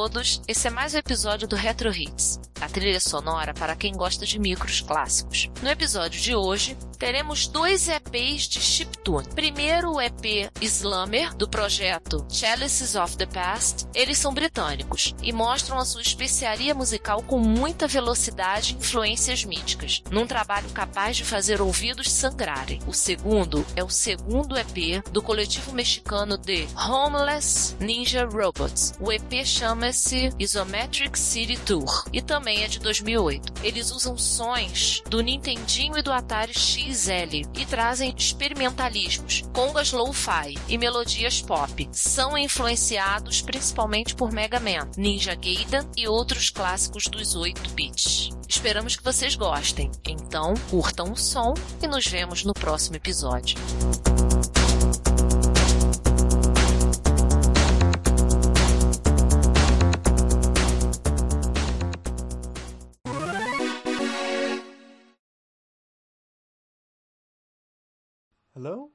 todos, esse é mais um episódio do Retro Hits, a trilha sonora para quem gosta de micros clássicos. No episódio de hoje, teremos dois EPs de chiptune. Primeiro o EP Slammer, do projeto Chalices of the Past. Eles são britânicos e mostram a sua especiaria musical com muita velocidade e influências míticas, num trabalho capaz de fazer ouvidos sangrarem. O segundo é o segundo EP do coletivo mexicano de Homeless Ninja Robots. O EP chama-se Isometric City Tour e também é de 2008. Eles usam sons do Nintendinho e do Atari XL e trazem experimentalismos, congas lo-fi e melodias pop. São influenciados principalmente por Mega Man, Ninja Gaiden e outros clássicos dos 8 bits. Esperamos que vocês gostem. Então, curtam o som e nos vemos no próximo episódio. Hello?